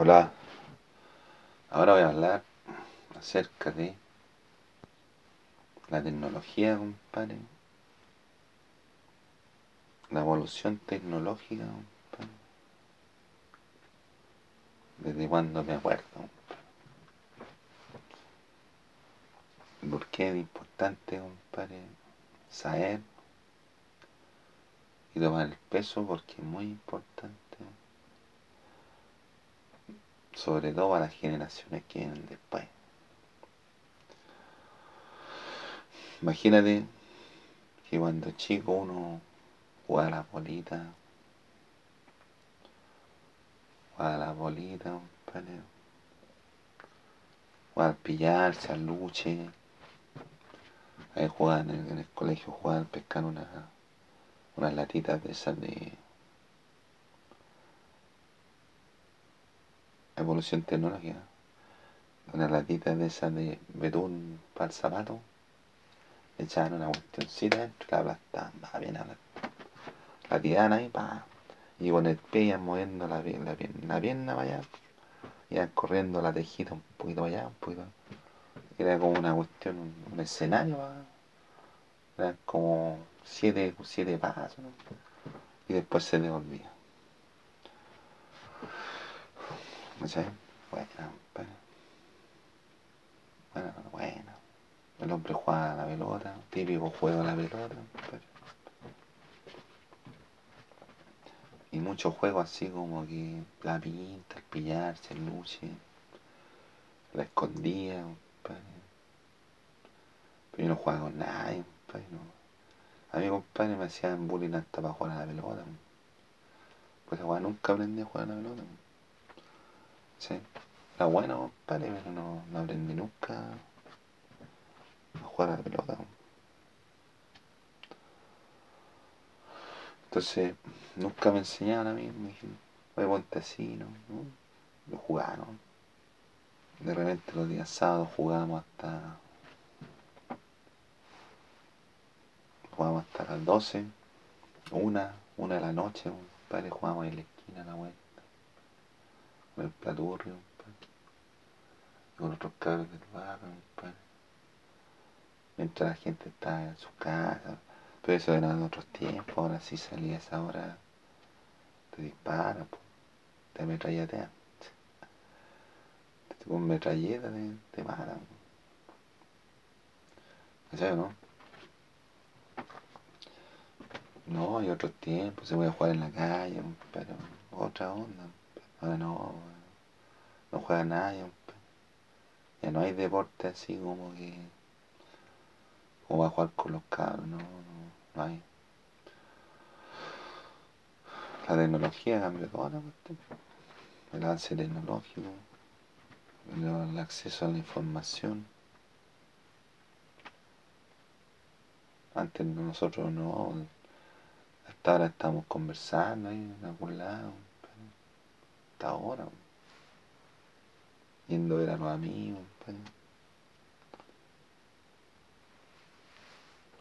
Hola, ahora voy a hablar acerca de la tecnología, compadre. La evolución tecnológica, compadre. Desde cuando me acuerdo, compadre. ¿Por qué es importante, compadre, saber y tomar el peso? Porque es muy importante. Sobre todo a las generaciones que vienen después. Imagínate que cuando chico uno jugaba a la bolita, jugaba a la bolita, compadre. Jugaba al pillarse, al luche. Ahí jugaban en, el colegio, jugaban al pescar una, unas latitas de esas de evolución tecnológica. Unas latitas de esas de betún para el zapato. Le echaban una cuestioncita dentro la aplastaban, bien aplastada. La tiraban ahí, pa. Y con el pie iban moviendo la, pierna, la la pierna para allá. Iban corriendo la tejita un poquito para allá, un poquito. Era como una cuestión, un, un escenario. Eran como siete, siete pasos. Y después se devolvía. ¿Sí? Bueno, bueno. Bueno, bueno. El hombre juega a la pelota, típico juego a la pelota. Y muchos juegos así como que la pinta, el pillarse, el luche, la escondía, compadre. Pero yo no jugaba con nadie, compadre. A mi compadre me hacían bullying hasta para jugar a la pelota. Pues nunca aprendí a jugar a la pelota. Sí. Era bueno, compadre, pero no, no aprendí nunca a jugar a la pelota. Entonces, nunca me enseñaban a mí, me dijeron, oye, ponte así, ¿no? ¿no? Lo jugaron. De repente los días sábados jugábamos hasta. Jugábamos hasta las 12, una, una de la noche, padre, jugábamos en la esquina la vuelta. Con el platurrio, padre. Y con otros cabros del barrio, padre. Mientras la gente estaba en su casa. Pero eso era en otros tiempos, ahora sí salía a esa hora, te dispara, po. te ametrallatean. Con metralleta te, te matan. ¿Sabes, no? No, hay otros tiempos, se puede jugar en la calle, pero otra onda. Ahora no, no juega nadie. Ya no hay deporte así como que como va a jugar con los cabros, no, no, no hay. La tecnología cambió toda la cuestión. El avance tecnológico, el, acceso a la información. Antes nosotros no, hasta ahora estamos conversando ahí en algún lado, hasta ahora, yendo a ver a los amigos, pero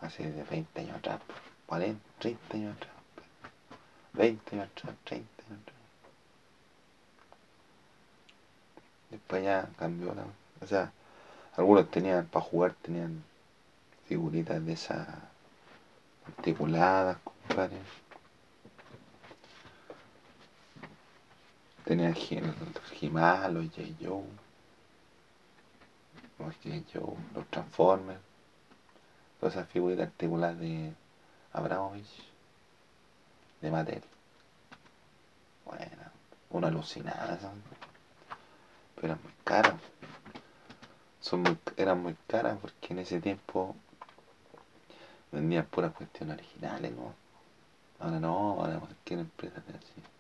hace de 20 años atrás, 40, 30 años atrás, 20 años atrás, 30 años atrás. Después ya cambió la... O sea, algunos tenían, para jugar, tenían figuritas de esas articuladas, compadre. Tenían los He-Man, los J. Joe, los J. Joe, los Transformers, todas esas figuritas articuladas de Abramovich, de Mattel. Bueno, una alucinada, son. pero eran muy caras. Son muy, eran muy caras porque en ese tiempo vendían puras cuestiones originales, ¿no? Ahora no, ahora cualquier empresa te así.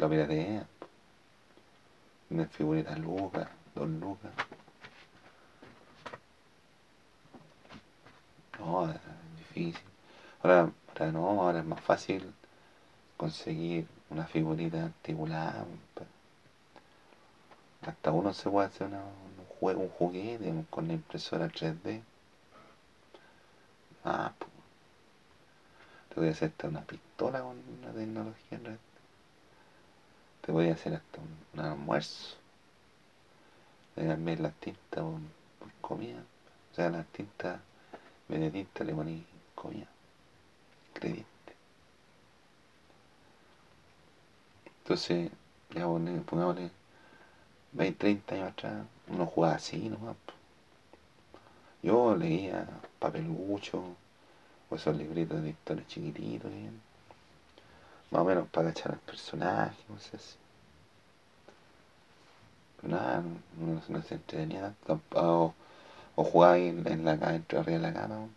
Lo piratean. Venden figuritas lucas, dos lucas. No, es difícil. Ahora, ahora no, ahora es más fácil conseguir una figurita articulada. Hasta uno se puede hacer una, un, juego, un juguete con la impresora 3D. Ah. Te voy a hacer hasta una pistola con la tecnología en red. Te podía hacer hasta un, almuerzo. Le cambié las tintas por, comida. O sea, las tintas, de tinta le poní comida. Ingrediente. Entonces, ya pongámosle 20, 30 años atrás, uno jugaba así nomás. Yo leía papelucho, o esos libritos de historia chiquititos, más o menos para cachar al personaje, no sé si. Pero nada, no, no, se entretenía o, o jugaba en, la cama, dentro arriba de la cama,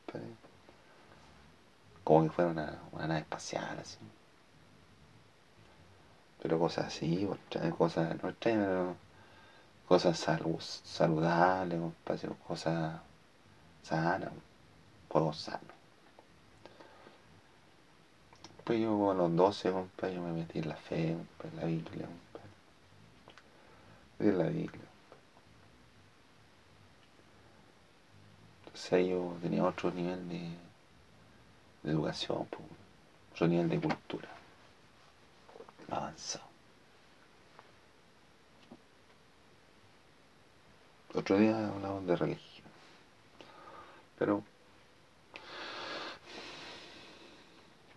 como que fuera una, una nave espacial, así. Pero cosas así, cosas, no extrañas, pero cosas saludables, cosas sanas, juegos sanos. Pues yo a los 12, compadre, yo me metí en la fe, en la Biblia, En la Biblia. Entonces yo tenía otro nivel de, de educación, otro nivel de cultura. Avanzado. Otro día hablamos de religión. Pero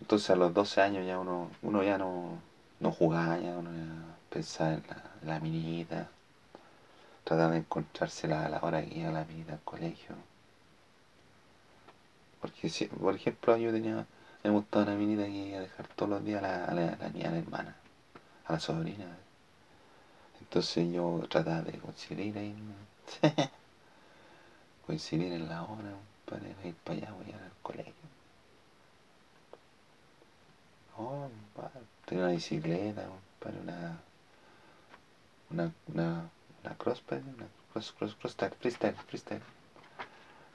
Entonces a los 12 años ya uno, uno ya no, no jugaba, ya uno ya pensaba en la, minita, trataba de encontrársela a la hora que iba la minita al colegio. Porque, si, por ejemplo, yo tenía, me gustaba una minita que iba a dejar todos los días a la, la, a la hermana, a la sobrina. Entonces yo trataba de coincidir ahí, coincidir en la hora para ir para allá, voy al colegio. Oh, tenía una bicicleta, para una, una, una, una crossped, una cross, cross, cross, freestyle, freestyle.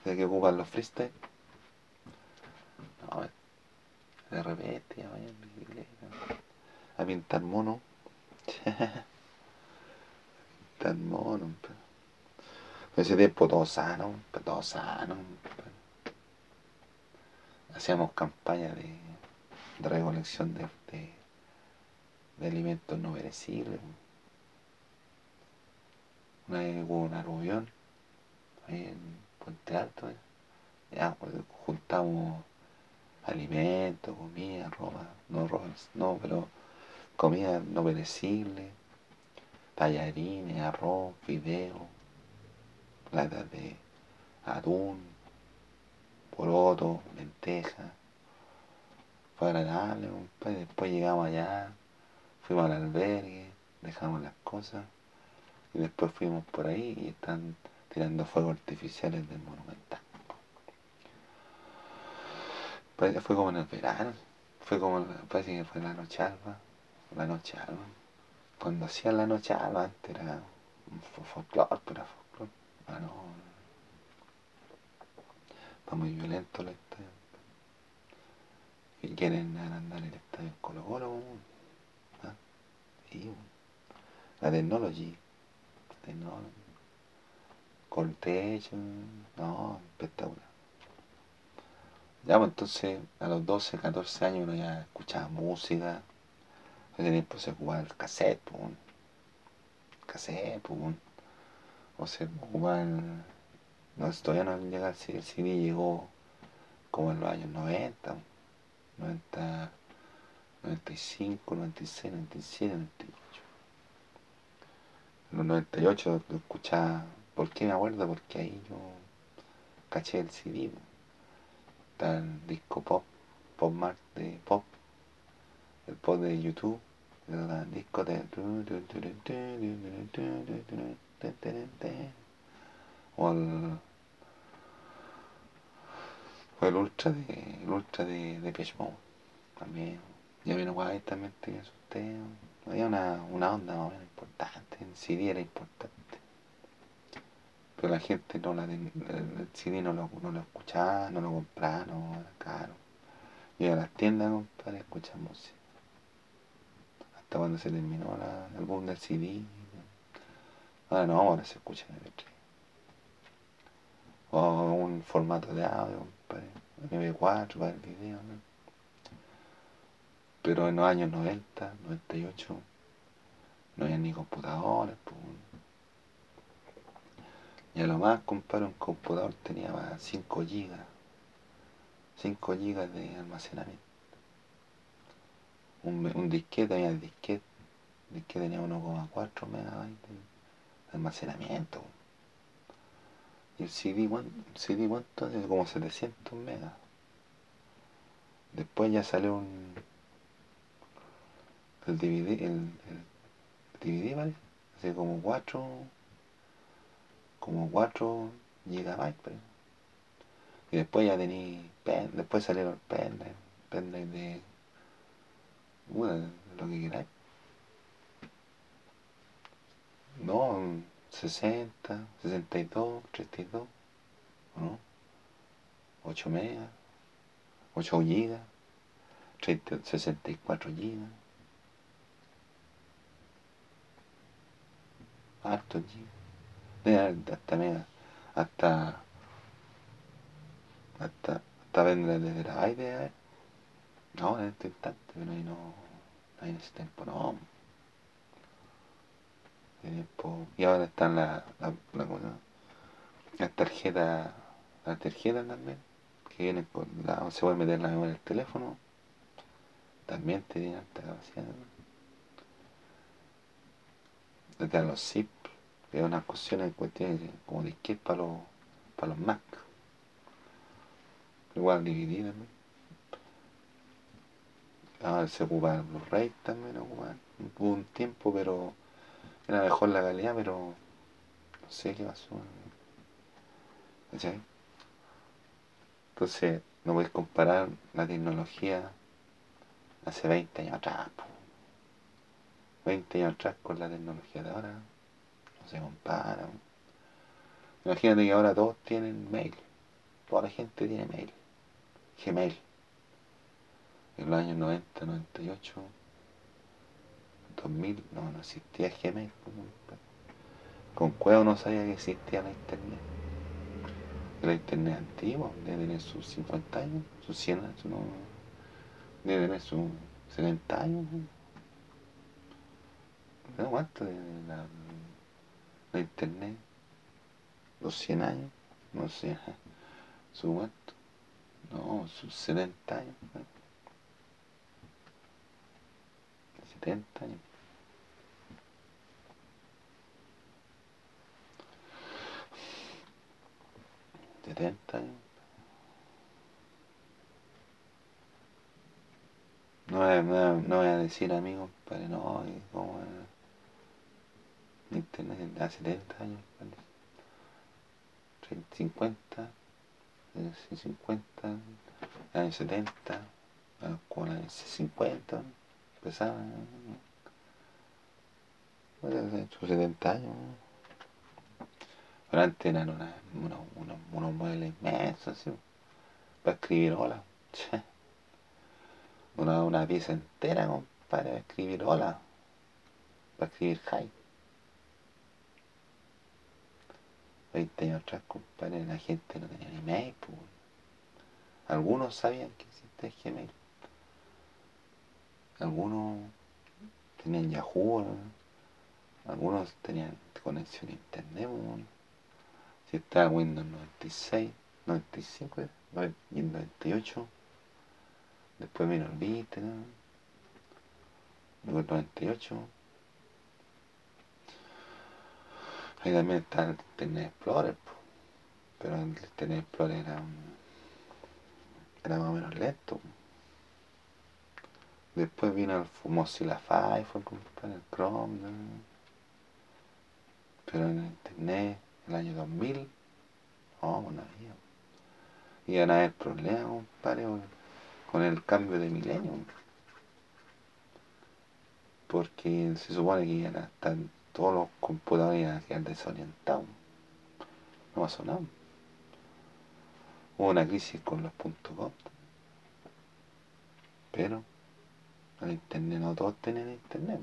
¿De que ocupan los freestyle? No, de repente ya vaya en bicicleta. A pintar mono. pintar mono, pero. ese tiempo todo sano, todo sano. Hacíamos campaña de de recolección de, de, alimentos no perecibles. Una vez hubo un aluvión ahí en Puente Alto, ¿eh? pues, juntamos alimentos, comida, ropa, no ropa, no, pero comida no perecible, tallarines, arroz, fideo, latas de atún, poroto, lentejas fue agradable, Después llegamos allá, fuimos al albergue, dejamos las cosas y después fuimos por ahí y están tirando fuegos artificiales del monumental. Fue como en el verano, fue como, parece que fue la noche alba, la noche alba. Cuando hacían la noche alba antes era folclore, pero folclore. Ah, no, muy violento historia que quieren andar el estadio Colo Colo, ¿Ah? la technology, con techo, no, espectacular. Ya, pues entonces a los 12, 14 años uno ya escuchaba música, ese tiempo se ocupaba el cassette, pues, cassette, pues, o se ocupaba el, no, todavía no llega el CD, el CD llegó como en los años 90, 90, 95, 96, 97, 98. En los 98 lo escuchaba, ¿por qué me acuerdo? Porque ahí yo caché el CD. El disco pop, pop mart de pop, el pop de YouTube, el disco de o el fue el ultra de, el ultra de, de Mode. También. Ya vino guay también te asusté. Había una, una onda importante. El CD era importante. Pero la gente no la el CD no lo, no lo escuchaba, no lo compraba, no era caro. Yo a las tiendas, compadre, escuchar música. Hasta cuando se terminó el boom del CD. Ahora no, ahora se escucha en el O un formato de audio MB4 para el video, Pero en los años 90, 98, no había ni computadores, pues. Y a lo más, compadre, un computador tenía 5 gigas. 5 gigas de almacenamiento. Un, un disquete, había disquete. El disquete tenía 1,4 megabytes de almacenamiento. Y el CD, el CD cuánto? Como 700 megas. Después ya salió un. El DVD, el, DVD, ¿vale? Así como 4. Como 4 gigabytes, Y después ya tení. Después salieron pendrive, pendrive de. Bueno, lo que queráis. No, 60, 62, 32, ¿no? 8 megas. 8 gigas, 64 gigas, harto gigas, hasta mega, hasta, hasta, hasta vender desde la idea, no, en este instante, pero ahí no, ahí en ese tiempo no. Tiempo, y ahora están la, la, la, la tarjeta, la tarjeta también que viene con la, se puede meter la memoria del teléfono, también tiene alta capacidad. Desde los zip, es una cuestión como disquete para los, para los Mac. Igual dividida también. Ahora se ocupa los RAID también. Hubo un tiempo, pero era mejor la calidad, pero no sé qué pasó. Entonces, no puedes comparar la tecnología hace 20 años atrás. 20 años atrás con la tecnología de ahora. No se compara. Imagínate que ahora todos tienen mail. Toda la gente tiene mail. Gmail. En los años 90, 98, 2000, no, no existía Gmail. Con Cueva no sabía que existía la internet la internet antigua, debe tener sus 50 años, sus 100 años, no, debe tener sus 70 años. ¿No? ¿Cuánto de la, la, internet? ¿Los 100 años? No sé. ¿Su cuánto? No, sus 70 años. 70 años. 70 años. No, no, no, voy a decir amigos, pero no, como internet hace 70 años, 50, 50, años 70, con años 50, empezaban, sus 70 años. Pero antes eran una, unos muebles inmensos, ¿sí? para escribir hola. Una, una pieza entera, para escribir hola, para escribir hi. 20 años atrás, compadre, la gente no tenía ni mail, pues. Algunos sabían que existía Gmail. Algunos tenían Yahoo, algunos tenían conexión a internet, pues si está Windows 96, 95 y 98. Después vino el Vista, luego el 98. Ahí también está el Internet Explorer, pero el Internet Explorer era, era más o menos lento. Después vino el Mozilla Firefox, el Chrome, pero en el Internet el año 2000, oh, no había. Iban a haber problemas, compadre, con el cambio de milenio. Porque se supone que iban a estar todos los computadores iban a quedar desorientados. No pasó. Hubo una crisis con los puntos .com. Pero el internet no todos tenían internet.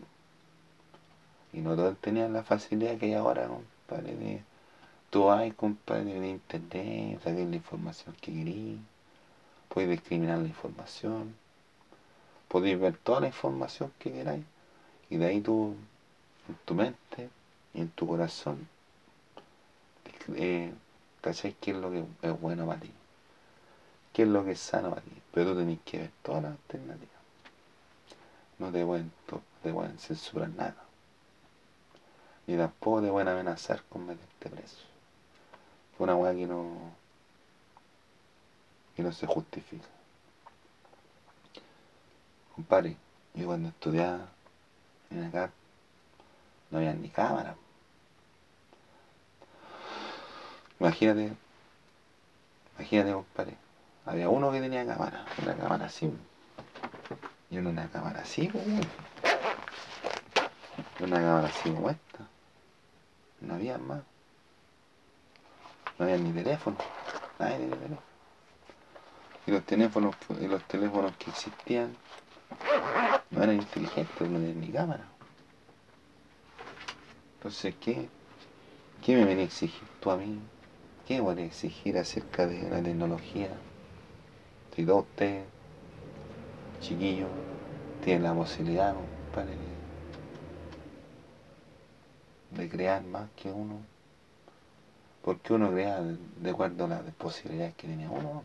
Y no todos tenían la facilidad que hay ahora, compadre, de Tú hay, compadre, de internet, saber la información que querís, puedes discriminar la información, podéis ver toda la información que queráis, y de ahí tú en tu mente y en tu corazón, eh, ¿cachai? ¿Qué es lo que es bueno para ti? ¿Qué es lo que es sano para ti? Pero tú tenés que ver todas las alternativas. No te pueden, censurar nada. Ni tampoco te pueden amenazar con meterte preso. Fue una weá que no, que no se justifica. Compadre, yo cuando estudiaba en acá no había ni cámara. Imagínate, imagínate, compadre. Había uno que tenía cámara, una cámara así. Y una cámara así, pues, Una cámara así como esta. No había más. No había ni teléfono. Nadie tenía teléfono. Y los teléfonos, y los teléfonos que existían no eran inteligentes, no tenían ni cámara. Entonces, ¿qué, ¿qué me viene a exigir tú a mí? ¿Qué me voy a exigir acerca de la tecnología? Si todos ustedes, chiquillos, tienen la posibilidad, compadre, de, de crear más que uno. Porque uno crea de acuerdo a las posibilidades que tenía uno,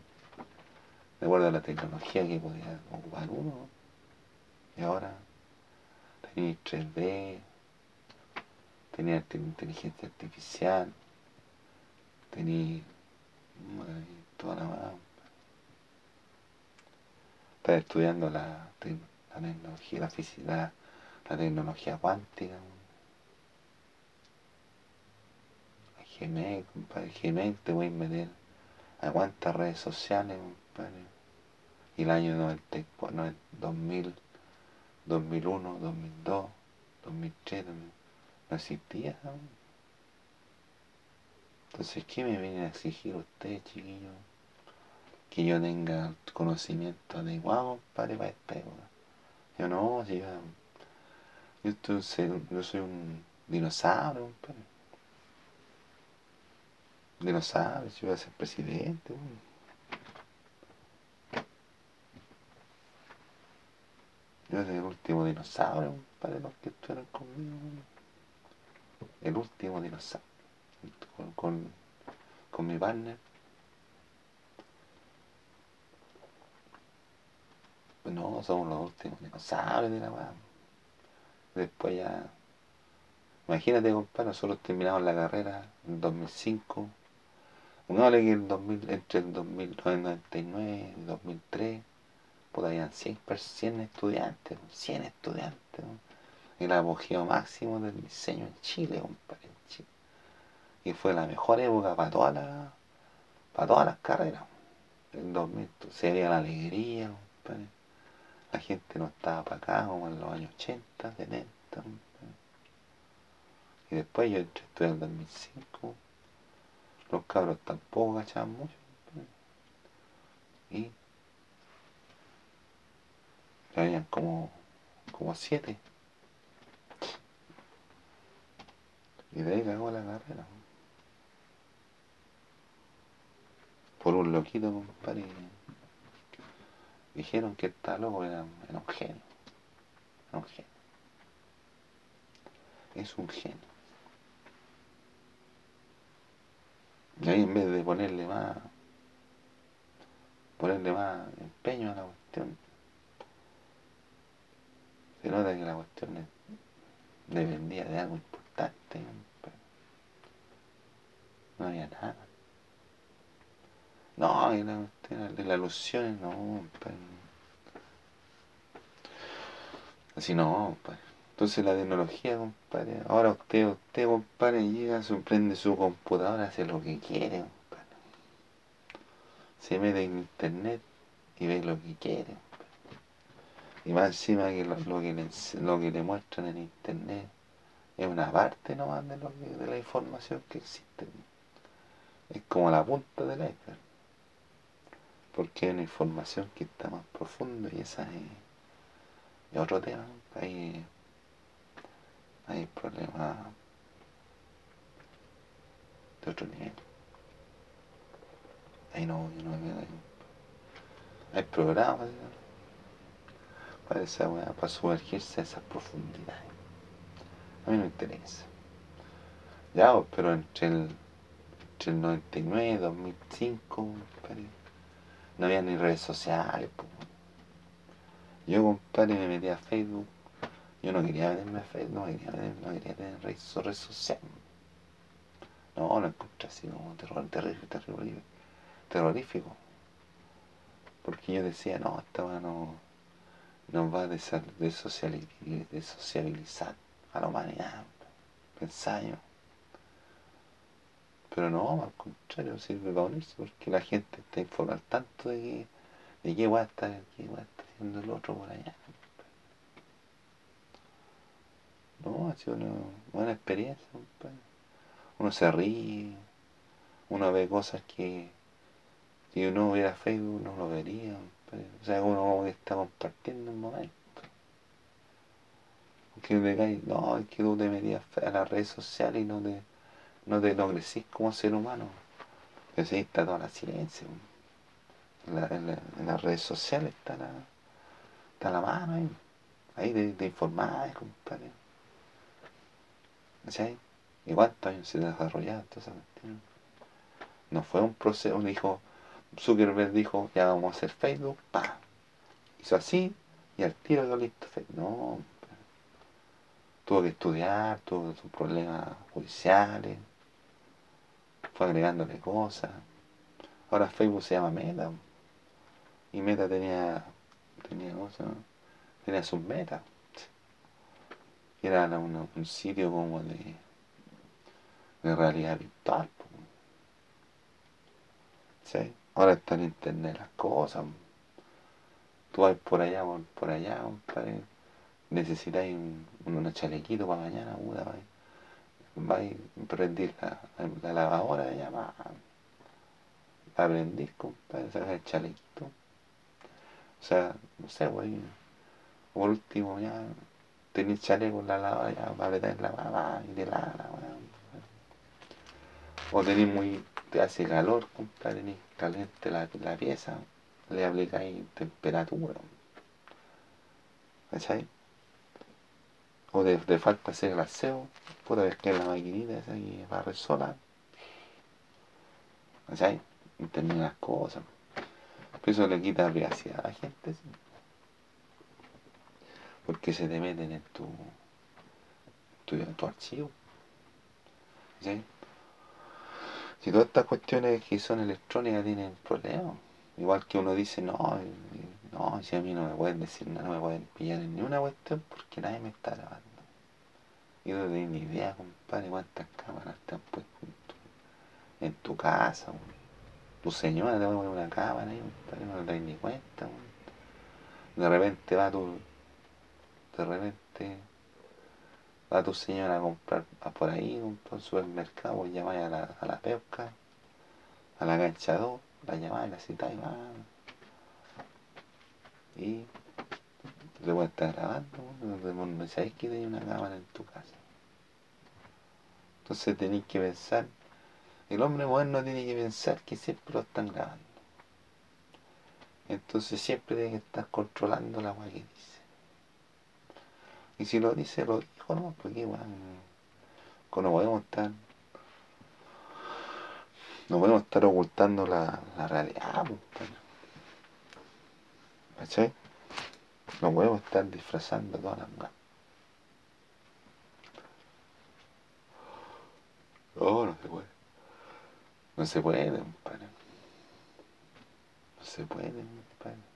de acuerdo a la tecnología que podía ocupar uno. Y ahora tenéis 3D, tenéis inteligencia artificial, tenéis toda la. Estás estudiando la, la, tecnología, la física, la, tecnología cuántica. Gmail, compadre, Gmail te voy a meter a cuántas redes sociales, compadre. Y el año 90, 2000 2001, 2002, 2003, no existía. Entonces, ¿qué me viene a exigir usted, chiquillo? Que yo tenga conocimiento adecuado para esta época. Yo no, si yo, yo, yo soy un dinosaurio, compadre. Dinosaurio, si voy a ser presidente. Yo soy el último dinosaurio, para los que estuvieron conmigo. El último dinosaurio. Con, con, mi partner. No, somos los últimos dinosaurios de la. Después ya. Imagínate, compadre, nosotros terminamos la carrera en 2005. Pongámosle que el 2000, entre el 2099 y 2003 puta, habían 100, 100 estudiantes, 100 estudiantes, el apogeo máximo del diseño en Chile, compadre, en Chile. Y fue la mejor época para todas las, para todas las carreras. En 2000 se veía la alegría, compadre. La gente no estaba para acá como en los años 80, 70. Y después yo entré en 2005. Los cabros tampoco cachaban mucho. Y habían como, como siete. Y de ahí cagó la carrera. Por un loquito, compadre. Dijeron que está loco era, era un genio. Era un genio. Es un genio. Y ahí en vez de ponerle más, ponerle más empeño a la cuestión, se nota que la cuestión dependía de algo no había nada. No, y la de las alusiones, no, Así no, compadre. Entonces la tecnología, compadre, ahora usted, usted, compadre, llega, sorprende su computadora, hace lo que quiere, compadre. Se mete en internet y ve lo que quiere. Y más encima que lo, que, le, lo que le muestran en internet es una parte nomás de, lo de la información que existe. Es como la punta del iceberg. Porque hay una información que está más profunda y esa es, otro tema. Hay, hay problemas de otro nivel. Ahí no, yo no hay, hay programas para esa para sumergirse a esas profundidades. A mí no me interesa. Ya, pero entre el, entre el 99 y 2005, compadre, no había ni redes sociales. Pues. Yo, compadre, me metí a Facebook. Yo no quería meterme a Facebook, no quería, no quería tener redes, redes sociales. No, lo encontré así como terror, terrible, terrible, terrorífico. Porque yo decía, no, esta no nos va a desociabilizar a la humanidad. Pensayo. Pero no, al contrario, sirve para unirse porque la gente está informada tanto de que, de qué va a estar, qué va a estar haciendo el otro por allá. No, ha sido una buena experiencia, Uno se ríe, uno ve cosas que si uno hubiera Facebook no lo vería. O sea, uno está compartiendo un momento. Que te no, es que tú te metías a las redes sociales y no te, no te no crecís como ser humano. Pero está toda la ciencia. En, las redes sociales está la, está la mano ahí. Ahí de, de informar, compadre. ¿Sí? ¿Y cuántos años se desarrollado toda esa No fue un proceso, dijo, Zuckerberg dijo, ya vamos a hacer Facebook, pa. Hizo así y al tiro lo listo. No, tuvo que estudiar, tuvo sus problemas judiciales, fue agregándole cosas. Ahora Facebook se llama Meta. Y Meta tenía, tenía cosas, tenía sus metas. Era un sitio como de, de realidad virtual. ¿Sí? Ahora está en internet las cosas. Tú vas por allá, por, allá, compadre. Necesitáis un, un, chalequito para mañana, puta, vais. a prender la, lavadora de allá, va. La prendís, compadre, el chalequito. O sea, no sé, güey. Último, ya tenéis chaleco en la lavadora, ya para apretar la mamá y de la, la, O tenéis muy te hace calor, compadre, ni caliente la, la pieza, le aplicáis temperatura. ¿Cachai? O de, de, falta hacer el aseo, puede ver que la maquinita esa que a sola. ¿Cachai? Y termina las cosas. Pero eso le quita privacidad a la gente, ¿sí? Porque se te meten en tu, tu, tu archivo. ¿Cachai? Si todas estas cuestiones que son electrónicas tienen problemas, igual que uno dice, no, no, si a mí no me pueden decir nada, no me pueden pillar en ninguna cuestión porque nadie me está grabando. Y no tengo ni idea, compadre, cuántas cámaras te han puesto en tu, casa. Tu señora te va a poner una cámara ahí, compadre, no te das ni cuenta. De repente va tu. De repente va tu señora a comprar por ahí, por el supermercado, llamáis a la, a la pesca, a la cancha 2, la llamáis, la citáis, va. Y le voy estar grabando, no sabéis que tenéis una cámara en tu casa. Entonces tenéis que pensar, el hombre moderno tiene que pensar que siempre lo están grabando. Entonces siempre tiene que estar controlando la agua que dice. Y si lo dice, lo dijo, ¿no? Porque igual, no podemos estar, no podemos estar ocultando la, la realidad, pues, ¿cachai? No podemos estar disfrazando todas las manos. No, no se puede. No se puede, compadre. No se puede, compadre.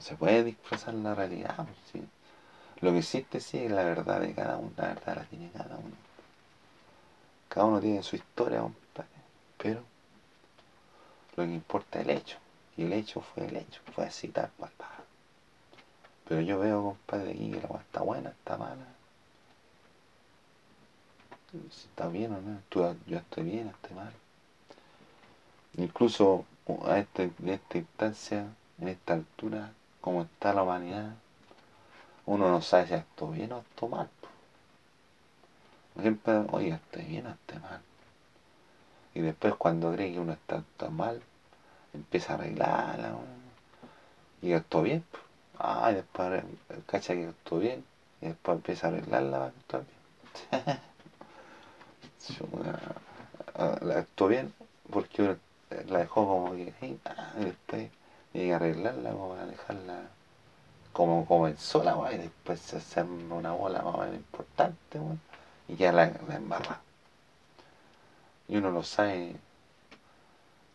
se puede disfrazar la realidad. Pues, Lo que existe sí es la verdad de cada uno, la verdad la tiene cada uno. Cada uno tiene su historia, compadre. Pero lo que importa es el hecho. Y el hecho fue el hecho, fue así tal cual. Pero yo veo, compadre, aquí que la agua está buena, está mala. Si está bien o no, yo estoy bien, estoy mal. Incluso a este, en esta instancia, en esta altura, como está la humanidad, uno no sabe si esto bien o esto mal. Siempre, oye, estoy bien o estoy mal. Y después cuando cree que uno está, mal, empieza a arreglarla. Y esto bien. Ah, y después cacha que esto bien. y después empieza a arreglarla la actuó bien porque la dejó como que, ah, y después que arreglarla como para dejarla como comenzó la y después se hace una bola más importante, y ya la, la embarra. Y uno lo sabe,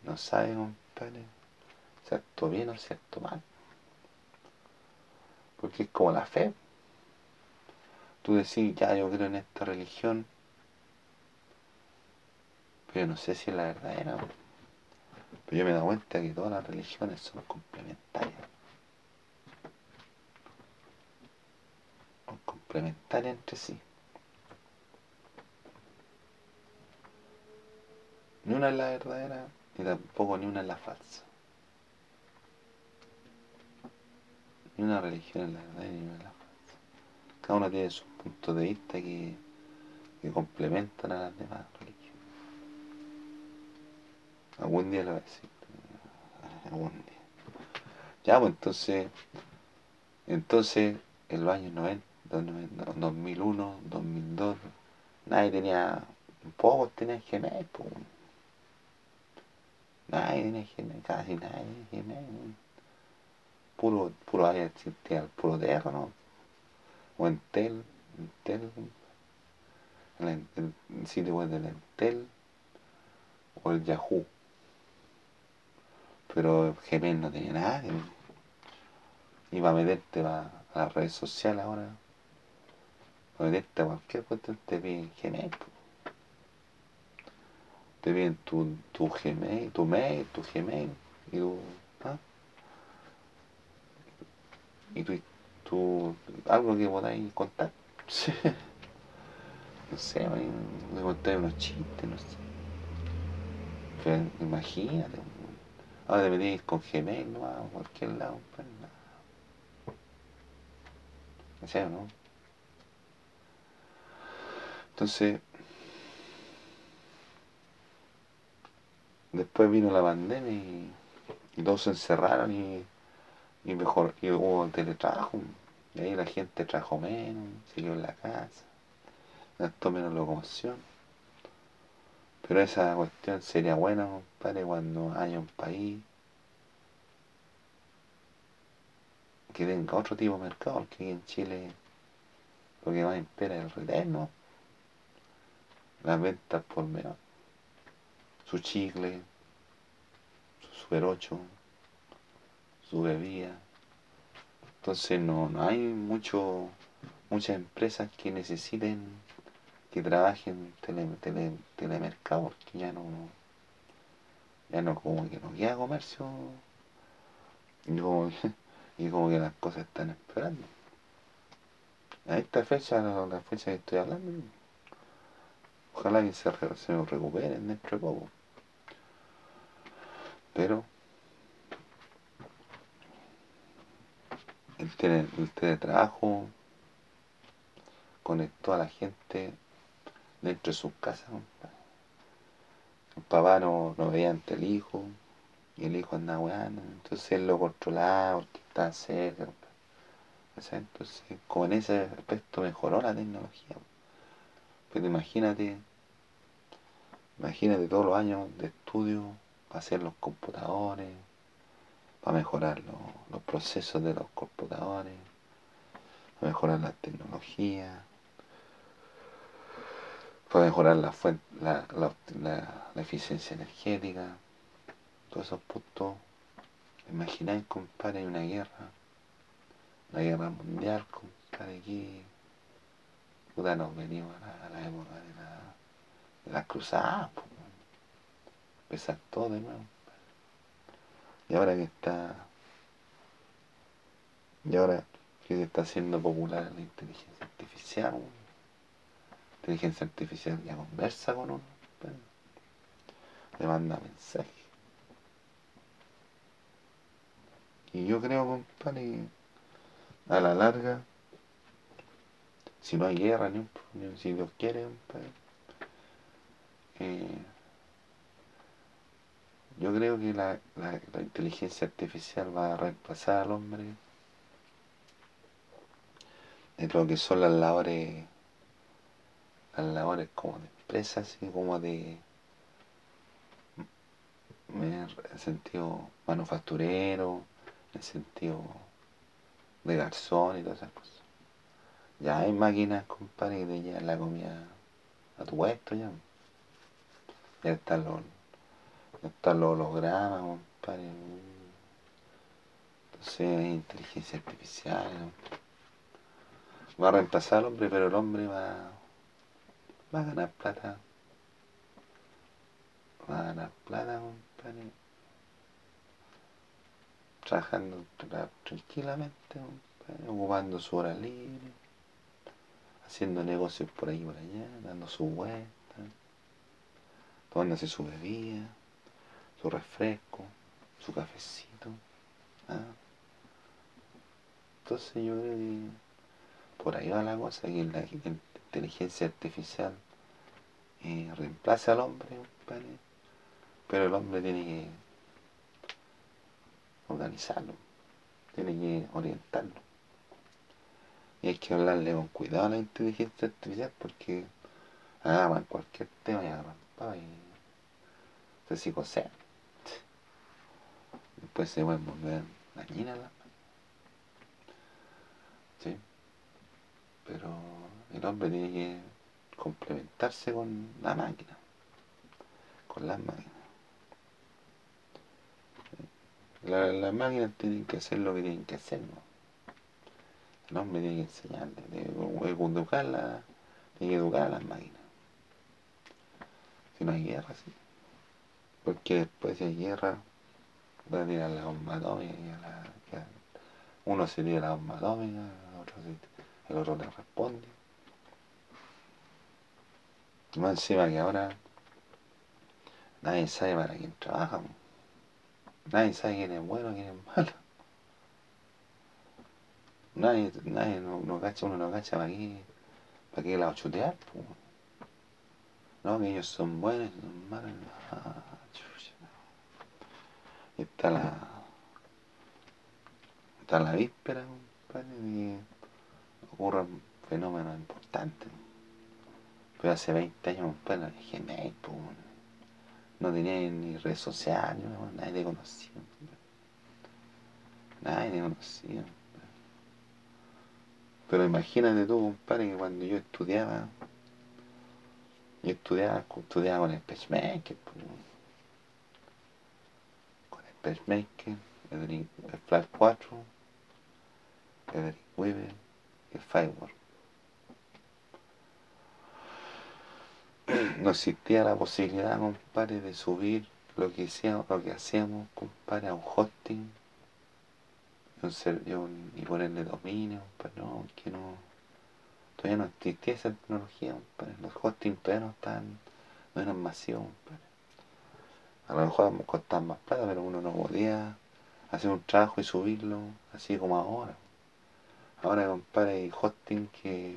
no sabe, compadre, si bien o si actuó mal. Porque es como la fe. Tú decís, ya yo creo en esta religión, pero no sé si es la verdadera. Pero yo me he dado cuenta que todas las religiones son complementarias. Son complementarias entre sí. Ni una es la verdadera, ni tampoco ni una es la falsa. Ni una religión es la verdadera, ni una es la falsa. Cada una tiene sus puntos de vista que, que complementan a las demás religiones. Algún día lo voy a decir. Algún día. Ya, pues entonces, entonces, en los años 90, 2001, 2002, nadie tenía, pocos tenían Gmail, pues. Nadie tenía Gmail, casi nadie tenía Gmail. Puro, puro ahí existía el puro terra, ¿no? O Entel, Entel, el, el, sitio web del Entel, o el Yahoo pero Gmail no tenía nada. Y para meterte a, las redes sociales ahora, para meterte a cualquier cuestión, te piden Gmail. Te piden tu, tu Gmail, tu mail, tu Gmail y tu. ¿ah? Y tu, tu, algo que podáis contar. no sé, me contar unos chistes, no sé. Pero imagínate. Ahora te metís con Gmail, ¿no? A cualquier lado, pues nada. ¿No sé, no? Entonces, después vino la pandemia y, todos se encerraron y, y mejor, y hubo teletrabajo. Y ahí la gente trabajó menos, siguió en la casa, gastó menos locomoción. Pero esa cuestión sería buena, compadre, cuando haya un país que tenga otro tipo de mercado, porque aquí en Chile lo que más impera es el retail, Las ventas por menos. Su chicle, su super 8, su bebida. Entonces no, no hay mucho, muchas empresas que necesiten que trabajen en tele, telemercado, porque ya no, ya no como que no queda comercio y como, y como que las cosas están esperando. A esta fecha, la, fecha que estoy hablando, ojalá que se, se recuperen dentro de poco. Pero el, tele, el teletrabajo conectó a la gente dentro de sus casas. El papá no, no veía ante el hijo y el hijo andaba weando, entonces él lo controlaba porque estaba cerca. Entonces, como en ese aspecto mejoró la tecnología. Pero imagínate, imagínate todos los años de estudio hacer los computadores, para mejorar los, los procesos de los computadores, para mejorar la tecnología para mejorar la, la, la, eficiencia energética, todos esos puntos. Imagináis, compadre, una guerra, una guerra mundial, compadre, aquí, puta, nos venimos a la, época de la, de las cruzadas, empezar todo de nuevo. Y ahora que está, y ahora que se está haciendo popular la inteligencia artificial, inteligencia artificial ya conversa con uno, le manda mensajes. Y yo creo, compadre, a la larga, si no hay guerra, ni, si Dios quiere, compadre, eh, yo creo que la, la, inteligencia artificial va a reemplazar al hombre de lo que son las labores, las labores como de empresa, así como de, en el sentido manufacturero, en el sentido de garzón y todas esas cosas. Ya hay máquinas, compadre, que te la comida a tu puesto ya. Ya están los, están los hologramas, compadre. Entonces hay inteligencia artificial. Va a reemplazar al hombre, pero el hombre va, va a ganar plata. Va a ganar plata, compadre. Trabajando tra- tranquilamente, compadre, ocupando su hora libre, haciendo negocios por ahí y por allá, dando su vuelta, tomándose su bebida, su refresco, su cafecito. ¿ah? Entonces yo creo que por ahí va la cosa, que la inteligencia artificial eh, reemplaza al hombre, compadre, pero el hombre tiene que organizarlo, tiene que orientarlo. Y hay que hablarle con cuidado a la inteligencia artificial porque agarran cualquier tema y agarran y se psicosean. Después se pueden volver dañinas las ¿sí? Pero el hombre tiene que complementarse con la máquina, con las máquinas. La- Las máquinas tienen que hacer lo que tienen que hacer, ¿no? El hombre tiene que enseñarle, tiene que educarla, tiene que educar a las máquinas. Si no hay guerra, sí. Porque después si hay guerra, tirar la bomba atómica y la, uno se tira la bomba atómica, el otro, se- el otro le responde. Más encima que ahora nadie sabe para quién trabaja. Nadie sabe quién es bueno, quién es malo. Nadie, nadie no, no cacha, uno no cacha para qué, para qué lado chutear. No, que ellos son buenos, son malos. Está la. Está la víspera, compadre, de que ocurran fenómenos importantes. Pero hace 20 años, compadre, no había Gmail, po, no tenía ni redes sociales, no, nadie te conocía. Nadie te conocía. Pero imagínate tú, compadre, que cuando yo estudiaba, yo estudiaba, estudiaba con el Pacemaker, po, Pacemaker, el, el Flash 4, el Weaver y el Firewall. No existía la posibilidad, compadre, de subir lo que hacíamos, lo que hacíamos compadre, a un hosting un ser- y ponerle dominio, compadre, no, que no. Todavía no existía esa tecnología, compadre. Los hostings todavía no estaban, no eran masivos, compadre. A lo mejor costaban más plata, pero uno no podía hacer un trabajo y subirlo así como ahora. Ahora, compadre, hay hosting que,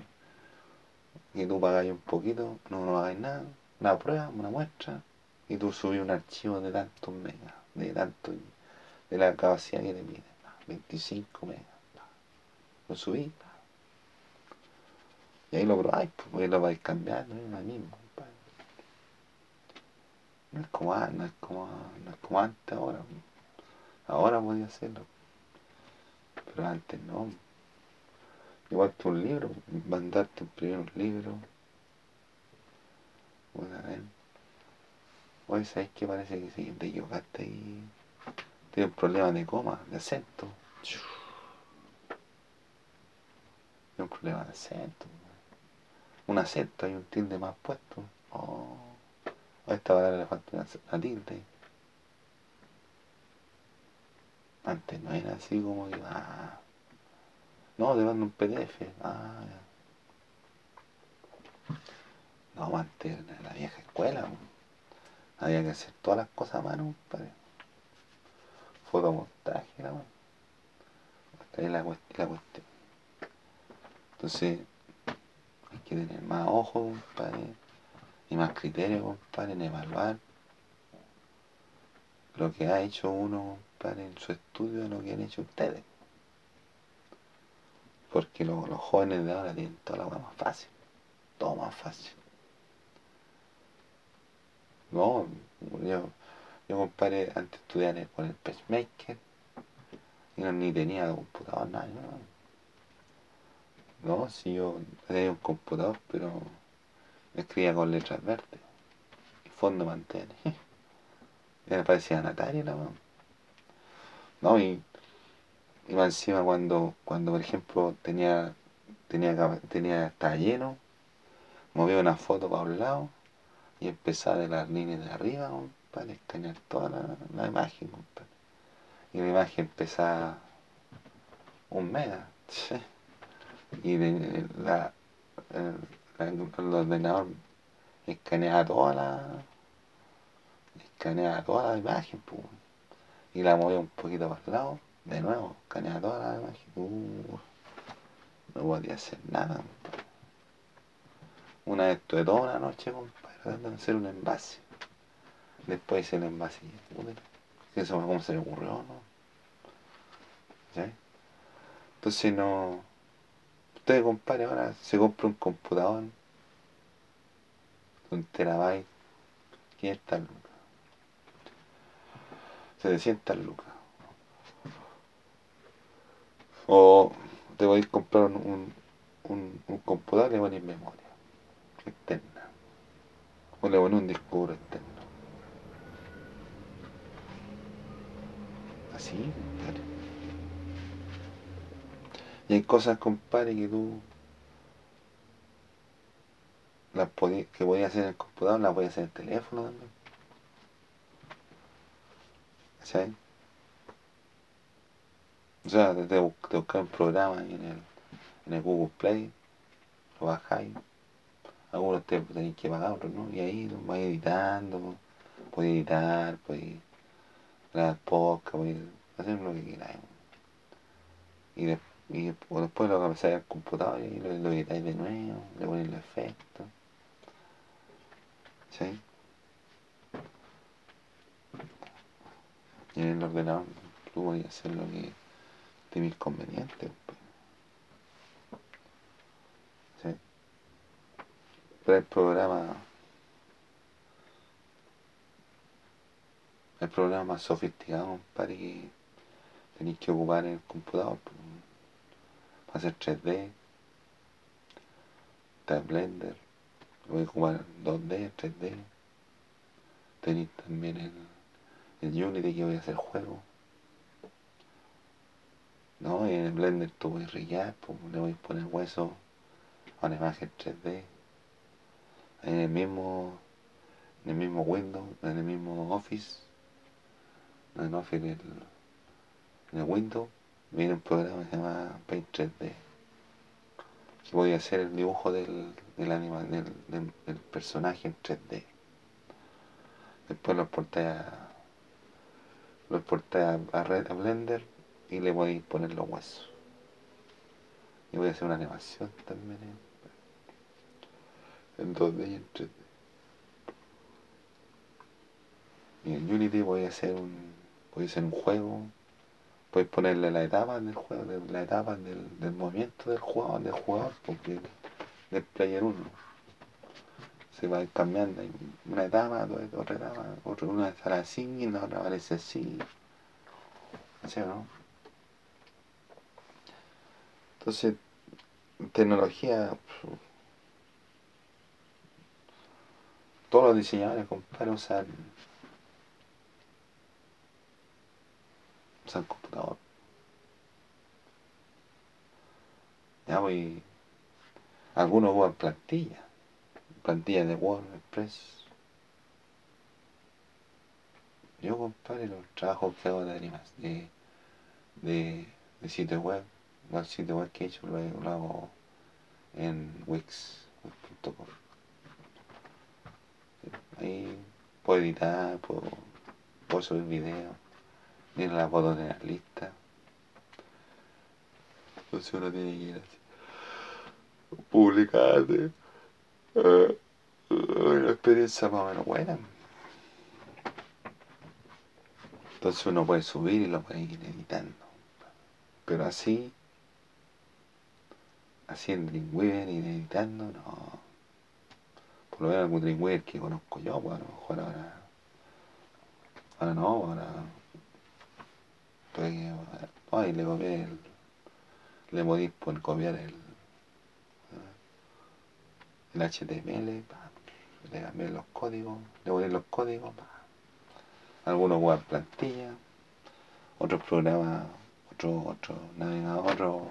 que tú pagas un poquito, no, no hagas nada, una prueba, una muestra, y tú subís un archivo de tantos megas, de tanto, de la capacidad que te pide, 25 megas. Lo subís, y ahí lo probáis, pues, lo vais cambiando, es lo mismo. No es como, no es como, no es como antes ahora. Ahora podía hacerlo. Pero antes no. Igual que un libro, mandarte imprimir un libro. Bueno, a ver. Oye, ¿sabes qué? Parece que si te equivocaste ahí. Tiene un problema de coma, de acento. Tiene un problema de acento. Un acento, hay un tilde más puesto. Oh. A esta palabra le falta una. Antes no era así como que, ah, no, te mando un PDF, ah. No, antes en la vieja escuela, po. había que hacer todas las cosas a mano, compadre. Fotomontaje, la mano. Hasta ahí la cuestión. Entonces, hay que tener más ojo, compadre, y más criterio, compadre, en evaluar lo que ha hecho uno, compadre, en su estudio, lo que han hecho ustedes. Porque los jóvenes de ahora tienen toda la hueá más fácil. Todo más fácil. No, yo, yo compadre, antes estudiar con el PageMaker y no ni tenía computador, nada, no. No, si yo tenía un computador, pero escribía con letras verdes. Y fondo mantiene. me parecía Natalia la No, y, y encima cuando, cuando por ejemplo tenía, tenía, tenía, estaba lleno, movía una foto para un lado y empezaba de las líneas de arriba, para escanear toda la, imagen, Y la imagen pesaba un mega, Y de, la, el, el, ordenador escaneaba toda la escaneaba toda la imagen, y la movía un poquito para el lado, de nuevo, escaneaba toda la imagen, uh, no podía hacer nada, Una vez estuve toda una noche, compadre, tratando de hacer un envase. Después hice el envase y eso cómo se le ocurrió, ¿no? ¿Sí? Entonces no. Usted, compadre, ahora se compra un computador, un terabyte, 500 lucas. 700 lucas. O te a comprar un, un, un computador y le pones memoria externa. O le pones un disco externo. Así, compadre. Y hay cosas, compadre, que tú las que voy a hacer en el computador, las voy a hacer en el teléfono también. O sea, te, te buscar un programa en el, en el Google Play, lo bajáis. Algunos te tenéis que pagar, otros no. Y ahí lo vais editando, podéis editar, podéis grabar podcast, podéis hacer lo que queráis. Y, después lo que al computador y lo, lo editáis de nuevo, le ponéis los efectos. ¿Sí? Y en el ordenador tú podías hacer lo que te conveniente. Pues. ¿Sí? Pero el programa. El programa más sofisticado, para que tenéis que ocupar en el computador pues, hacer 3D, está Blender, voy a ocupar 2D, 3D, tenéis también el en Unity que voy a hacer juego. No, en el Blender tú voy a rillar, pues, le voy a poner hueso a una imagen 3D. En el mismo, en el mismo Windows, en el mismo Office, en el Office, en el, en el Windows, viene un programa que se llama Paint 3D. Que voy a hacer el dibujo del, del, animal, del, del, personaje en 3D. Después lo porté a lo exporté a, Blender y le voy a poner los huesos. Y voy a hacer una animación también en, 2D y en 3D. Y en Unity voy a hacer un, voy a hacer un juego. A ponerle la etapa del juego, la etapa del, del movimiento del jugador, del jugador, porque del player 1 se va cambiando. una etapa, otra etapa, otra, una sale así y la otra aparece así. ¿Así no? Entonces, tecnología. Todos los diseñadores, compadre, usan. Usan computador. Ya voy. Algunos usan plantillas plantilla de WordPress. Yo, compadre, los trabajos que hago de animación, de, de, sitio web, el sitio web que he hecho lo, hago en wix.com. Ahí puedo editar, puedo, puedo subir videos, miren la foto de la lista. Entonces uno tiene que ir así. Publicar. Eh, una experiencia más o menos buena. Entonces uno puede subir y lo puede ir editando. Pero así, así en Dreamweaver y editando, no. Por lo menos algún Dreamweaver que conozco yo, pues a lo mejor ahora. Ahora no, ahora. Pues, ay, le copié el. Le modí por copiar el. El HTML, le cambié los códigos, le voy los códigos, algunos web plantillas, otros programas, otro, otro navegador, otro,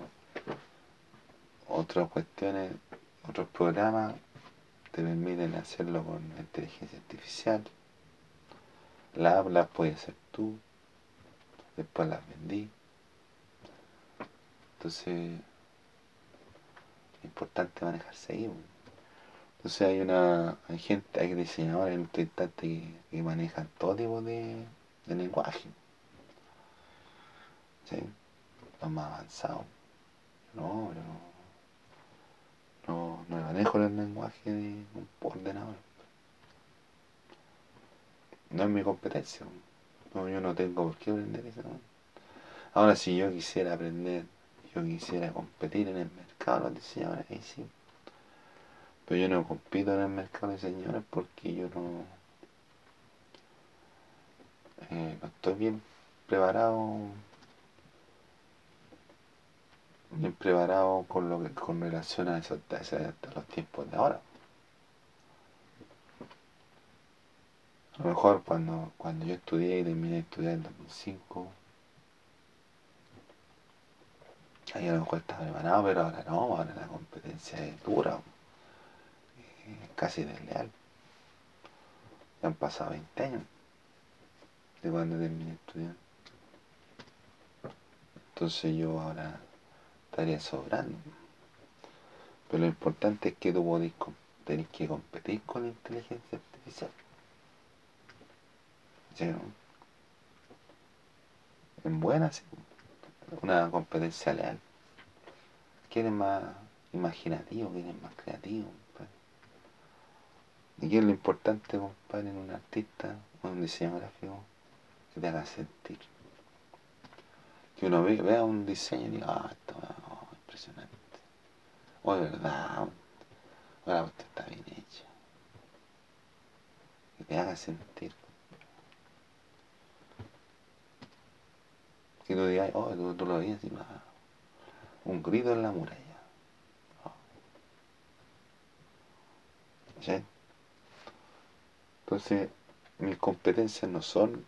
otras cuestiones, otros programas te permiten hacerlo con inteligencia artificial. La app la puedes hacer tú, después las vendí. Entonces, es importante manejarse ahí. Entonces hay una hay gente, hay diseñadores instante que, que manejan todo tipo de, de lenguaje. ¿Sí? Los más avanzados. No, no, no manejo el lenguaje de un ordenador. No es mi competencia. No, yo no tengo por qué aprender eso. Ahora si yo quisiera aprender, yo quisiera competir en el mercado de los diseñadores, ahí sí. Pero yo no compito en el mercado de diseñadores porque yo no, eh, no estoy bien preparado bien preparado con lo que con relación a, eso, a, los tiempos de ahora. A lo mejor cuando, cuando yo estudié y terminé de estudiar en 2005, ahí a lo mejor estaba preparado, pero ahora no, ahora la competencia es dura, es casi desleal. Ya han pasado 20 años de cuando terminé de estudiar. Entonces yo ahora estaría sobrando. Pero lo importante es que tú podés, tenés que competir con la inteligencia artificial. ¿Sí? En buena, sí. Una competencia leal. ¿Quién más imaginativo? ¿Quién más creativo? ¿Y qué es lo importante, compadre, en un artista o en un diseñador gráfico? Que te haga sentir. Que uno vea un diseño y diga, ah, esto impresionante. O de verdad, ahora usted está bien hecha. Que te haga sentir. Que tú digas, oh, tú, lo veías encima. Un grito en la muralla. Oh. ¿Sí? Entonces, mis competencias no son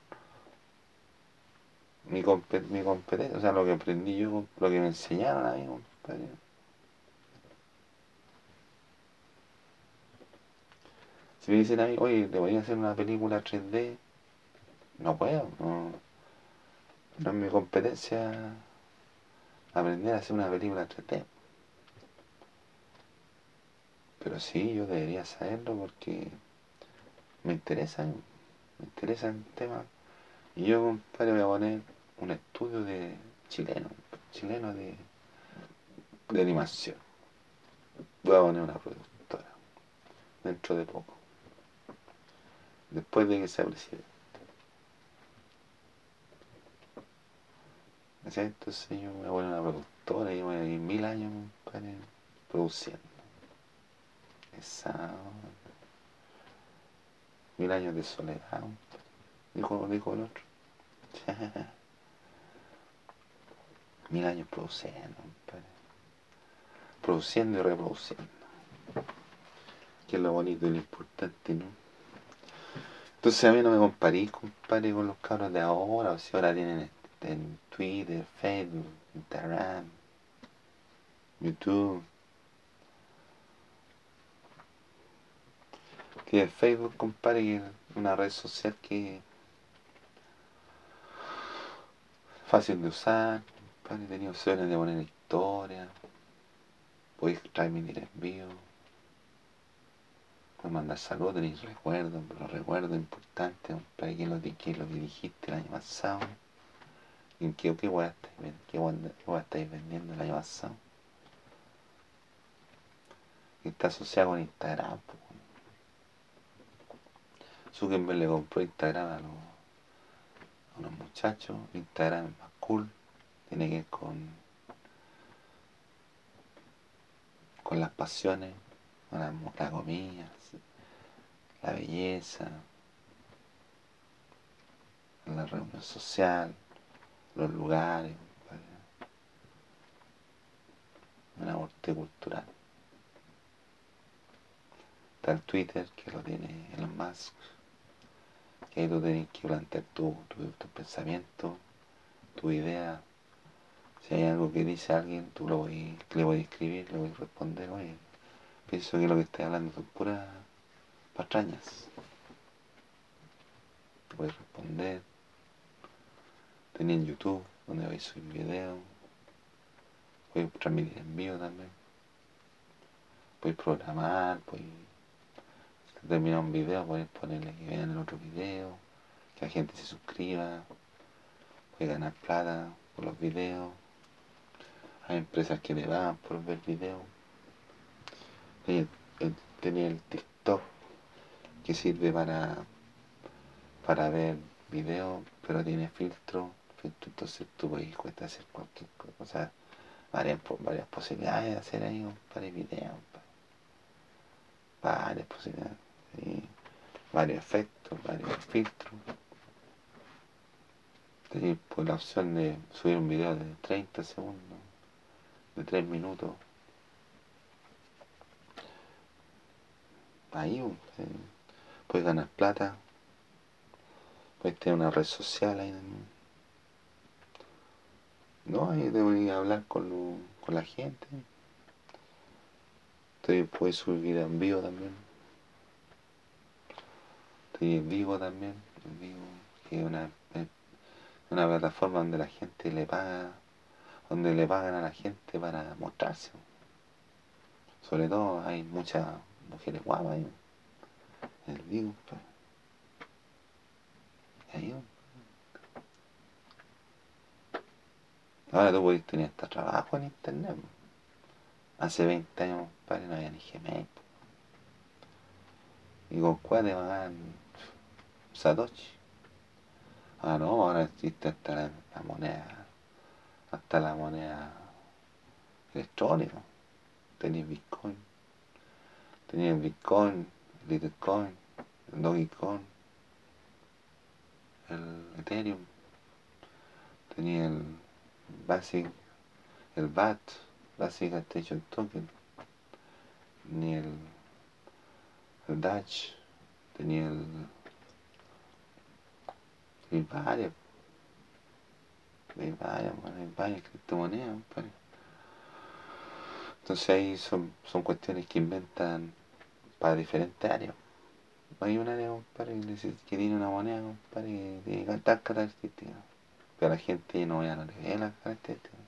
mi, mi competencia, o sea, lo que aprendí yo, lo que me enseñaron a mí, compadre. Si me dicen a mí, oye, te voy a hacer una película 3D, no puedo, no, no es mi competencia aprender a hacer una película 3D. Pero sí, yo debería saberlo porque me interesa, me interesa el tema. Y yo, compadre, voy a poner un estudio de chileno, chileno de, de animación. Voy a poner una productora dentro de poco. Después de que sea presidente. Entonces yo voy a una productora y voy mil años produciendo. Esa mil años de soledad, dijo, dijo el otro. mil años produciendo, produciendo y reproduciendo. Que es lo bonito y lo importante, ¿no? Entonces a mí no me comparé, compadre, con los cabros de ahora, o si ahora tienen en Twitter, Facebook, Instagram, YouTube. Que Facebook, compadre, que una red social que fácil de usar, he tenido opciones de poner historia, podéis transmitir en vivo, puedes mandar saludos, tenéis recuerdos, los recuerdos importantes, para quién lo, quién lo dirigiste el año pasado, qué, qué hueá estáis, qué estáis vendiendo el año pasado. Está asociado con Instagram. Zuckerberg le compró Instagram a los, a unos muchachos, Instagram es más cool tiene que ver con con las pasiones, la, la comida, la belleza, la reunión social, los lugares, una muerte cultural. Está el Twitter que lo tiene Elon Musk, que ahí tú tienes que plantear tu, tu, pensamiento, tu idea. Si hay algo que dice alguien, tú lo voy, le voy a escribir, le voy a responder, oye, pienso que lo que estoy hablando son puras patrañas. Voy a responder. Tenía en YouTube, donde voy a subir video. Voy a transmitir en vivo también. Voy a programar, voy a terminar un video, voy ponerle que vean el otro video, que la gente se suscriba, voy ganar plata por los videos. Hay empresas que le dan por ver videos. Tenía el TikTok que sirve para, para ver videos, pero tiene filtro entonces tú puedes hacer cualquier cosa, varias, varias posibilidades de hacer ahí varios videos, varias posibilidades, varios efectos, varios filtros. Tenéis pues, la opción de subir un video de 30 segundos, de 3 minutos. Ahí, puedes ganar plata, puedes tener una red social ahí. No, ahí a hablar con, con la gente. Entonces puedes subir en vivo también. En vivo también, en vivo, que es una, una plataforma donde la gente le paga, donde le pagan a la gente para mostrarse. Sobre todo hay muchas mujeres guapas ahí el vivo, pues. Ahí, Ahora tú podés tener hasta trabajo en internet. Hace 20 años, padre, no había ni Gmail. Y con cuál te pagan Satoshi. Ah, no, ahora existe hasta la, moneda, hasta la moneda electrónica. Tenía Bitcoin. Tenía Bitcoin, Litecoin, el Dogecoin, el Ethereum, tenía el Basic, el BAT, Basic Attention Token, tenía el, el Dutch, tenía el, el varias, hay varias, hay varias criptomonedas, entonces ahí son, son cuestiones que inventan para diferentes áreas. Hay un área, compadre, que tiene una moneda, compadre, que tiene tal características. Pero la gente no, ya no le ve las características.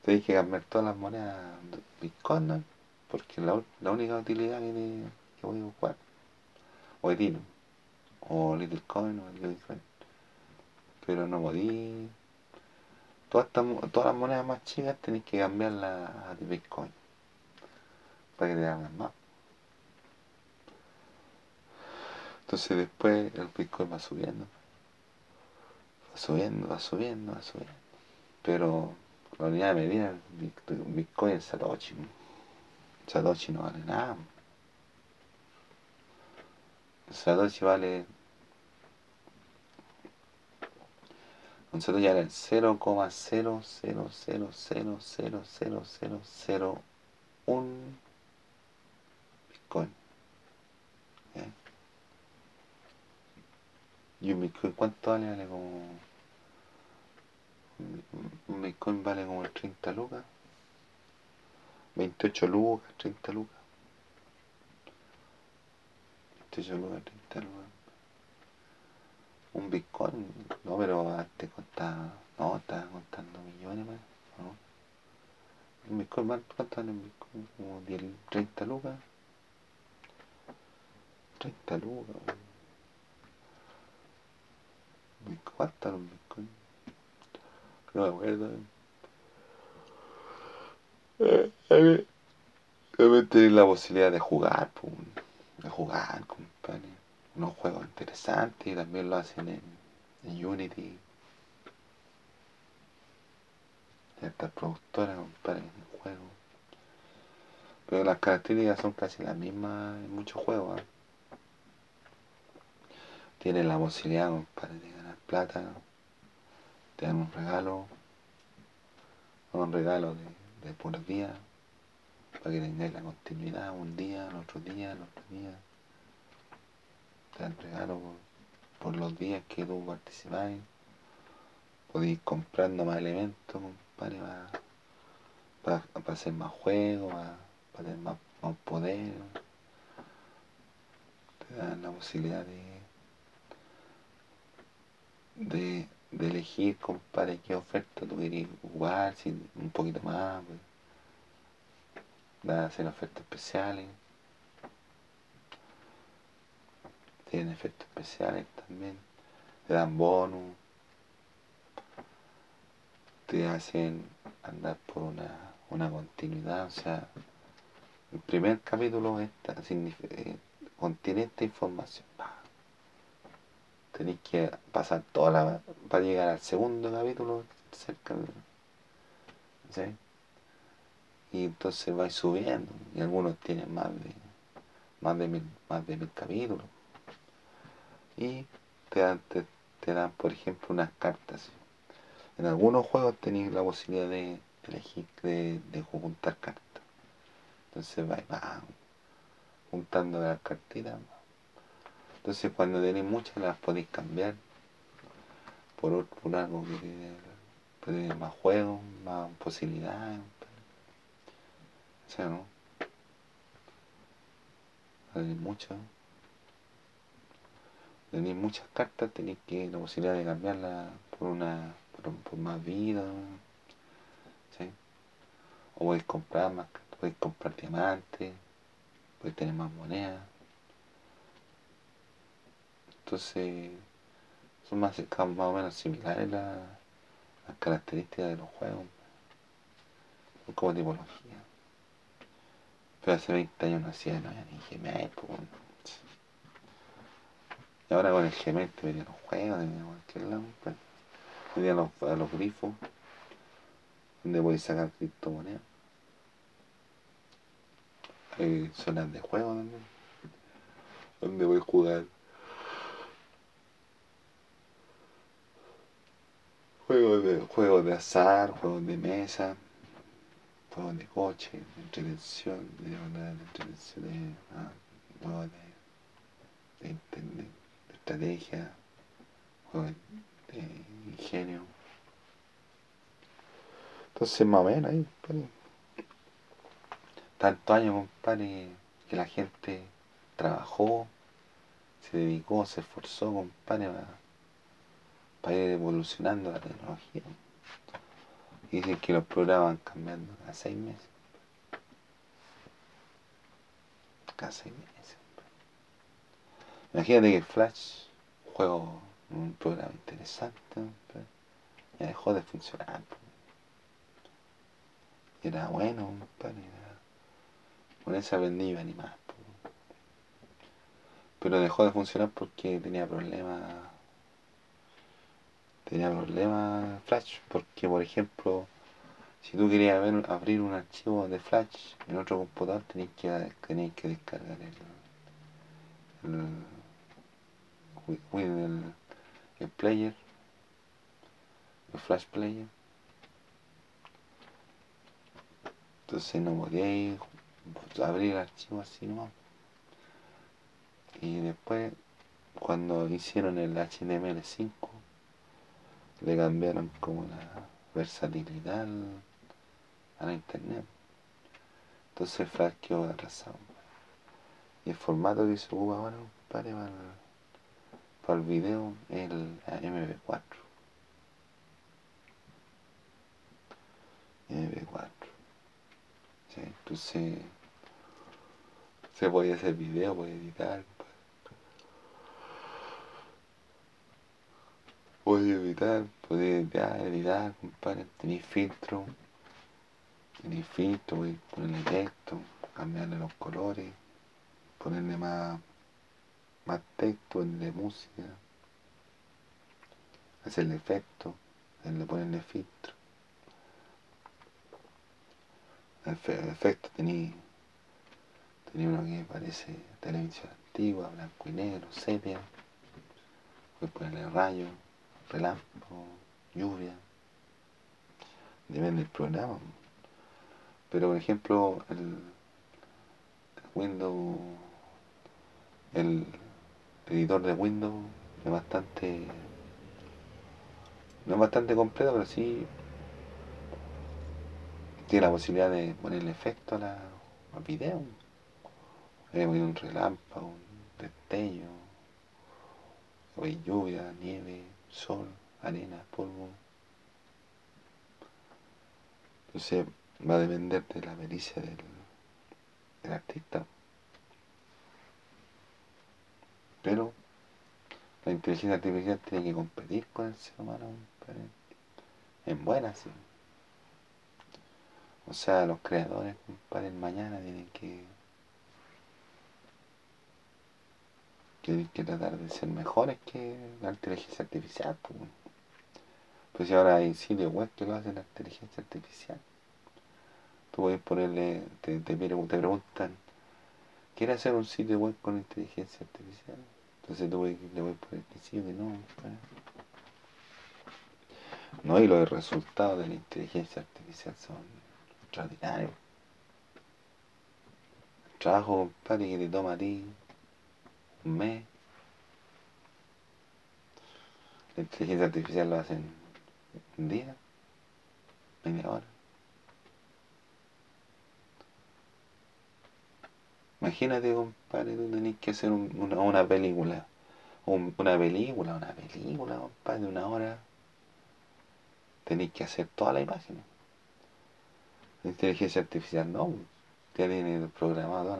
Entonces que cambiar todas las monedas de Bitcoin, porque la, la única utilidad que, que voy a buscar, o Ethereum, o Littlecoin, o Bitcoin. Pero no podí. Todas, todas las monedas más chicas tenéis que cambiarlas a Bitcoin para que te hagan más. Entonces después el Bitcoin va subiendo. Va subiendo, va subiendo, va subiendo. Pero la unidad de medida, Bitcoin es Satoshi. Satoshi no vale nada. Satoshi vale. Un Satoshi vale 0,000000001 Bitcoin. ¿Y un Bitcoin cuánto vale? Vale como... Un Bitcoin vale como 30 lucas. 28 lucas, 30 lucas. 28 lucas, 30 lucas. Un Bitcoin, no, pero antes contaba, no, estaba contando millones más, ¿no? Un Bitcoin, ¿cuánto vale un Bitcoin? Como 10, 30 lucas. 30 lucas, ¿Cuánto era un Bitcoin? No me acuerdo. Eh, tener la posibilidad de jugar, de jugar, compadre. Unos juegos interesantes y también lo hacen en, en Unity. Ciertas productoras, compadre, en juego. Pero las características son casi las mismas en muchos juegos. ¿eh? Tienes la posibilidad, compadre, de plata. Te dan un regalo. Un regalo de, de por día. Para que tengáis la continuidad un día, el otro día, el otro día. Te dan regalo por, los días que tú participáis podéis comprando más elementos, compadre, para, para, hacer más juegos, para, tener más, poder. Te dan la posibilidad de, de, elegir, compadre, qué oferta tú querías jugar, si un poquito más, pues, hacer ofertas especiales. Tienen efectos especiales también, te dan bonus te hacen andar por una, continuidad, o sea, el primer capítulo esta, eh, contiene esta información. Tenéis que pasar toda la para llegar al segundo capítulo cerca de, ¿sí? y entonces vais subiendo y algunos tienen más de más de mil, más de mil capítulos y te dan, te dan por ejemplo unas cartas en algunos juegos tenéis la posibilidad de elegir, de, juntar cartas. Entonces vais va, juntando las cartitas. Entonces cuando tenéis muchas las podéis cambiar por, por algo que tiene más juegos, más posibilidades. O sea, ¿no? Tenéis muchas. Tenéis muchas cartas, tenéis que la posibilidad de cambiarla por una por, más vida, ¿sí? O podéis comprar más, podéis comprar diamantes, podéis tener más monedas. Entonces, son más, más o menos similares las, características de los juegos. Son como tipología. Pero hace 20 años no hacía, no había ni Gmail, pues, Y ahora con el Gmail te venían los juegos de cualquier lado, pues los, los grifos donde voy a sacar criptomonedas. Hay zonas de juego también. Donde voy a jugar juegos de, juegos de azar, juegos de mesa, juegos de coche, de entretención, de, de, entretención, de, ah, juegos de, de, de, estrategia, juegos de ingenio. Entonces, más o menos ahí, Tantos años, compadre, que la gente trabajó, se dedicó, se esforzó, compadre, para, ir evolucionando la tecnología. Y dicen que los programas van cambiando cada seis meses. Cada seis meses. Imagínate que Flash, juego un programa interesante, ya dejó de funcionar. Era bueno, con esa aprendí iba ni más. Pero dejó de funcionar porque tenía problemas. Tenía problemas Flash, porque por ejemplo, si tú querías abrir un archivo de Flash en otro computador, tenías que, tenías que descargar el, el, el player, el flash player. Entonces no podía abrir el archivo así nomás. Y después, cuando hicieron el HTML5, le cambiaron como la versatilidad a la internet. Entonces el flash quedó atrasado. Y el formato que se usa ahora, para para el video el MB4 MB4 ¿sí? entonces se puede hacer video puede editar puede editar puede editar, editar compadre tenéis filtro tenéis filtro puede ponerle texto cambiarle los colores ponerle más más texto, de música, hacerle efecto, le ponerle filtro. El efecto tenía Tenía uno que parece televisión antigua, blanco y negro, sepia. Puedes ponerle rayo, relámpago, lluvia. Depende del programa. Pero por ejemplo, el Windows, el editor de Windows es bastante no es bastante completo, pero sí tiene la posibilidad de ponerle efecto a la, al video. Hay un relámpago, un destello, hay lluvia, nieve, sol, arena, polvo. Entonces va a depender de la pericia del, del artista. Pero la inteligencia artificial tiene que competir con el ser humano en buena, sí. O sea, los creadores, el mañana tienen que tienen que tratar de ser mejores que la inteligencia artificial. Pues, pues ahora hay sitios web que lo hacen la inteligencia artificial. Tú puedes ponerle, te, te, te preguntan, ¿quieres hacer un sitio web con inteligencia artificial? Entonces tú le voy a poner que sí o que no. No, y los resultados de la inteligencia artificial son extraordinarios. Trabajo, compadre, que te toma a ti un mes. La inteligencia artificial lo hace en un día, media hora. Imagínate, compadre, tú tenés que hacer una, una, película. una película, una película, compadre, de una hora tenéis que hacer toda la imagen. La inteligencia artificial no, ya tiene programado,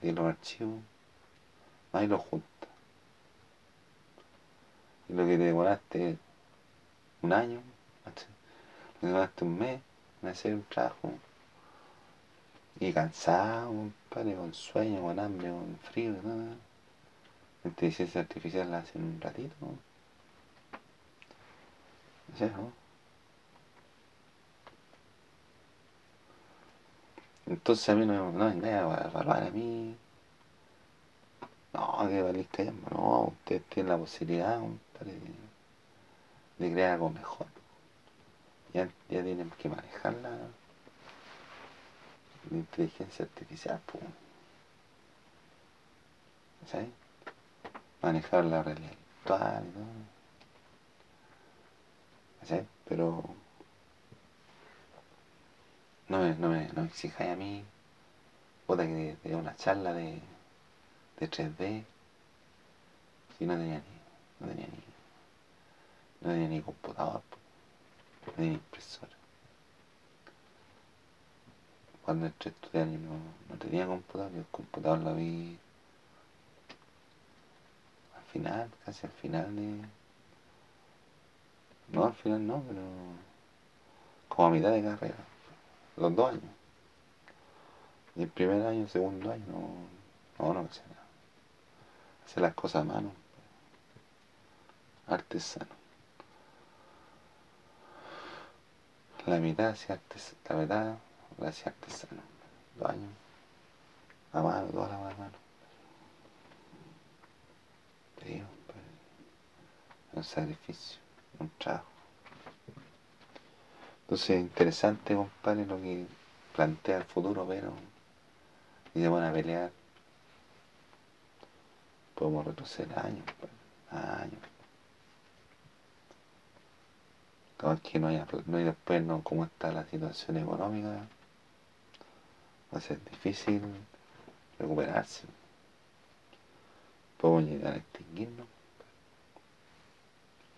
tiene los archivos, ahí lo junta. Y lo que te demoraste un año, lo que te demoraste un mes en hacer un trabajo, y cansado, padre, con sueño, con hambre, con frío, nada. La inteligencia artificial la hace en un ratito. ¿no? ¿no? Entonces a mí no, no me engaña a evaluar a mí. No, que valiste no, ustedes tienen la posibilidad de, de, crear algo mejor. Ya, ya tienen que manejar la, inteligencia artificial, pues. ¿sabes? Manejar la realidad virtual todo. ¿sabes? Pero no me, no me, no exijáis a mí, puta que de una charla de, de 3D, si no tenía ni, no tenía ni, no tenía ni computador, ni impresora. Cuando entré a no, no tenía computador, yo el computador lo vi al final, casi al final de... No, al final no, pero como a mitad de carrera los dos años. El primer año, segundo año, no, no, no. Las cosas a mano. Artesano. La mitad hacía artesano, la la hacía artesano. Dos años. A mano, toda la mano. Un sacrificio, un trabajo. Entonces, interesante, compadre, lo que plantea el futuro, pero y se van a pelear. Podemos retroceder años, pues, años. Que no haya, no hay después, no, cómo está la situación económica, va a ser difícil recuperarse. Podemos llegar a extinguirnos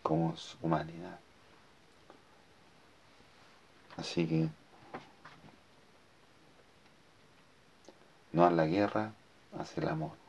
como humanidad. Así que no a la guerra, hacia el amor.